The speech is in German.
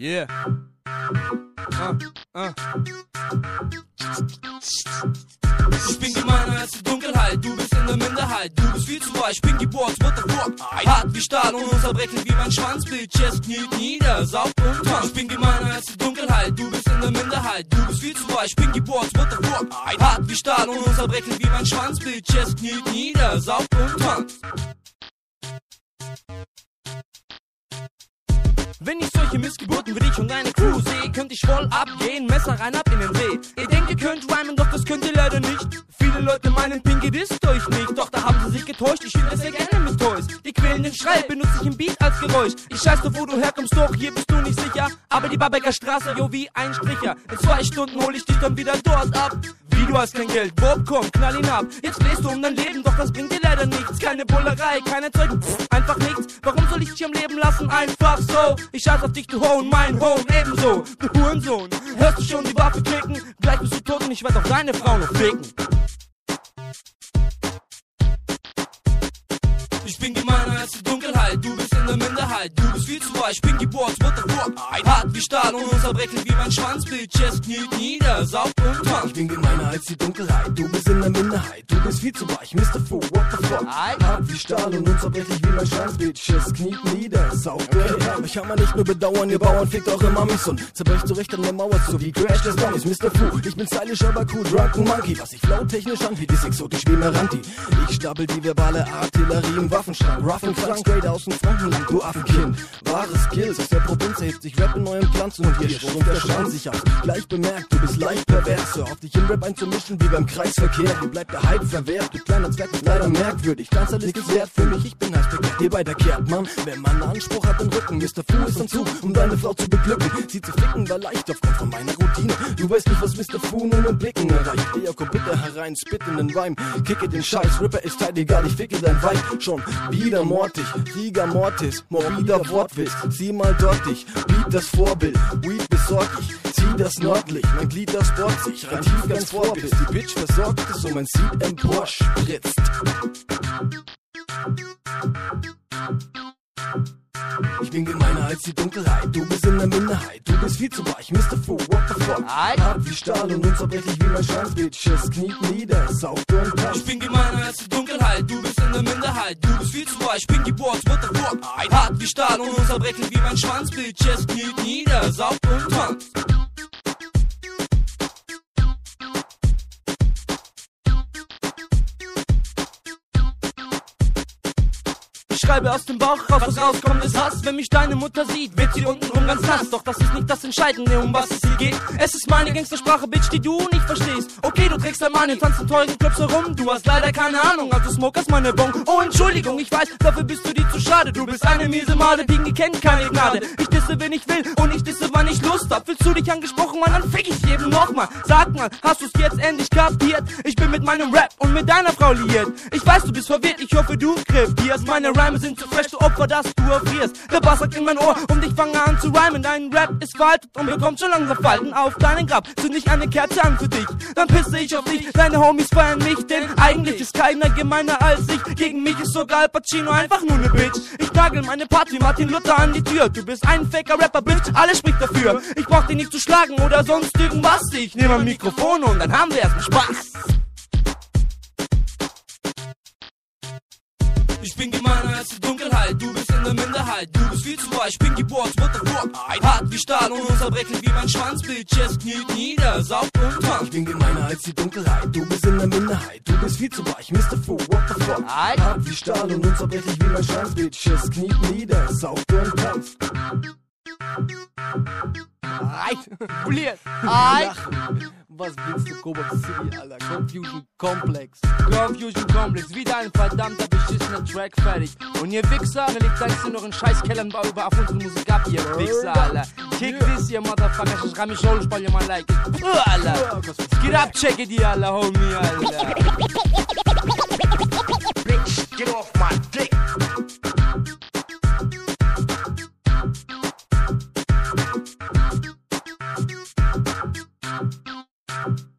Yeah. Uh, uh. Ich bin gemeiner als die Dunkelheit, du bist in der Minderheit, du bist viel zu weich, bin geboren, what the fuck? Hart wie Stahl und unzerbrechlich wie mein Schwanz, Bitches kniet nieder, saugt und tanzt. Ich bin gemeiner als die Dunkelheit, du bist in der Minderheit, du bist viel zu weich, bin geboren, what the fuck? Hart wie Stahl und unzerbrechlich wie mein Schwanz, Bitches kniet nieder, saugt und tanzt. Wenn ich solche Missgeburten wie dich und deine Crew sehe, könnt ich voll abgehen, Messer rein ab in den See. Ihr denkt, ihr könnt rhymen, doch das könnt ihr leider nicht. Viele Leute meinen, Pinky disst euch nicht, doch da haben sie sich getäuscht. Ich spiele sehr gerne mit Toys. Die quälenden Schrei benutze ich im Beat als Geräusch. Ich scheiß doch, wo du herkommst, doch hier bist du nicht sicher. Aber die Barbecker Straße, jo, wie ein Stricher. In zwei Stunden hol ich dich dann wieder dort ab. Du hast kein Geld, Bob, komm, knall ihn ab. Jetzt bläst du um dein Leben, doch das bringt dir leider nichts. Keine Bullerei, keine pff, einfach nichts. Warum soll ich dich am Leben lassen? Einfach so. Ich scheiß auf dich, du Ho, mein Home ebenso. Du Hurensohn, hörst du schon die Waffe klicken? Gleich bist du tot und ich werd auch deine Frau noch ficken. Ich bin gemeiner als die Dunkelheit, du bist in der Minderheit, du bist viel zu weich, bin geboren, what the fuck? Hart wie Stahl und unzerbrechlich wie mein Schwanz, Bitches kniet nieder, saugt als die Dunkelheit, du bist in der Minderheit, du bist viel zu weich, Mr. Fu, what the fuck? Hart wie Stahl und unzerbrechlich wie mein Schwanz, Bitches, kniet nieder, saugt okay. Ich kann man nicht nur bedauern, ihr Bauern fickt eure Mamis und zerbrecht zurecht an der Mauer zu wie Crash des Dummies, Mr. Fu. Ich bin stylisch, aber cool, drunken Monkey, was ich flow-technisch anbiete, ist exotisch wie Meranti. Ich stapel die verbale Artillerie im Waffenschrank, rough und krank, straight aus dem Frankenland, du Affenkind. Wahre Skills aus der Provinz erhebt sich Rap in eurem Glanz und ihr Strom verschauen sich aus. Gleich bemerkt, du bist leicht pervers, hör auf dich in Rap einzumischen wie beim Kreisverkehr. Bleibt der Hype verwehrt, du kleiner Zwerg bist leider merkwürdig. Ganz ist nichts wert für mich, ich bin heiß begehrt, dir bei der kehrt man. Wenn man Anspruch hat, den Rücken, Mr. Fu ist am Zug, um deine Frau zu beglücken. Sie zu ficken war leicht aufgrund von meiner Routine. Du weißt nicht, was Mr. Fu nur mit Blicken erreicht. Eher komm bitte herein, spit in den Rhyme, kicke den Scheiß, Ripper ist halt egal, ich ficke dein Weib. Schon wieder mortig, Riga Mortis, morbider Wortwitz, sieh mal dort dich, Beat das Vorbild, Weed besorg ich, zieh das nördlich, mein Glied das bohrt sich, rein tief ganz vor bis die Bitch versorgt ist und mein Seed empor spritzt. Ich bin gemeiner als die Dunkelheit, du bist in der Minderheit, du bist viel zu weich, Mr. Fu, what the fuck? Hart wie Stahl und unzerbrechlich wie mein Schwanz, Bitches, kniet nieder, saugt und Ich tanzt. bin gemeiner als die Dunkelheit, Minderheit, du bist viel zu weich, bin geboren, what the fuck? Hart wie Stahl und unzerbrechlich wie mein Schwanz, Bitches kniet nieder, saugt und tanzt. Schreibe aus dem Bauch raus, was rauskommt ist Hass. Wenn mich deine Mutter sieht, wird sie untenrum ganz nass. Doch das ist nicht das Entscheidende, um was es hier geht. Es ist meine Gangstersprache, Bitch, die du nicht verstehst. Okay, du trägst ein Mann in tanzen teuren Clubs herum. Du hast leider keine Ahnung, also smokers meine Bon. Oh, Entschuldigung, ich weiß, dafür bist du dir zu schade. Du bist eine miese Made, die kennt keine Gnade. Ich disse, wenn ich will, und ich disse, wann ich Lust hab. Willst du dich angesprochen, Mann, dann fick ich jeden nochmal. Sag mal, hast du's jetzt endlich kapiert? Ich bin mit meinem Rap und mit deiner Frau liiert. Ich weiß, du bist verwirrt, ich hoffe, du krepierst. Meine Rhyme sind zu fresh, du Opfer, dass du erfrierst. Der Bass sagt in mein Ohr und ich fange an zu rhymen. Dein Rap ist veraltet und bekommt schon langsam Falten auf deinen Grab. Zünd ich eine Kerze an für dich, dann pisse ich auf dich. Deine Homies feiern mich, denn eigentlich ist keiner gemeiner als ich. Gegen mich ist sogar Al Pacino einfach nur ne Bitch. Ich nagel meine Party Martin Luther an die Tür. Du bist ein faker Rapper, Bitch, alles spricht dafür. Ich brauch dich nicht zu schlagen oder sonst irgendwas. Ich nehme ein Mikrofon und dann haben wir erstmal Spaß. Dunkelheit, du bist in der Minderheit, du bist viel zu weich, bin geboren, what the fuck? Hart wie Stahl und unzerbrechlich wie mein Schwanz, Bitches kniet nieder, saugt und Ich tanzt. bin gemeiner als die Dunkelheit, du bist in der Minderheit, du bist viel zu weich, Mr. Fu, what the fuck? Hart wie Stahl und unzerbrechlich wie mein Schwanz, Bitches, kniet nieder, saugt und tanzt. Alright, poliert. Alright. Was willst du, Cobalt City, Alter? Confusion Complex. Confusion Complex. Wieder ein verdammter beschissener Track fertig. Und ihr Wichser, liegt sagst du noch in Scheißkeller und bau über auf unsere Musik ab, ihr Wichser, Alter. Kick this, ihr Motherfucker. Ich reim mich schon, ihr mal like. Puh, Alter. Get up, check it, ihr, Alter, homie, Alter. Bye.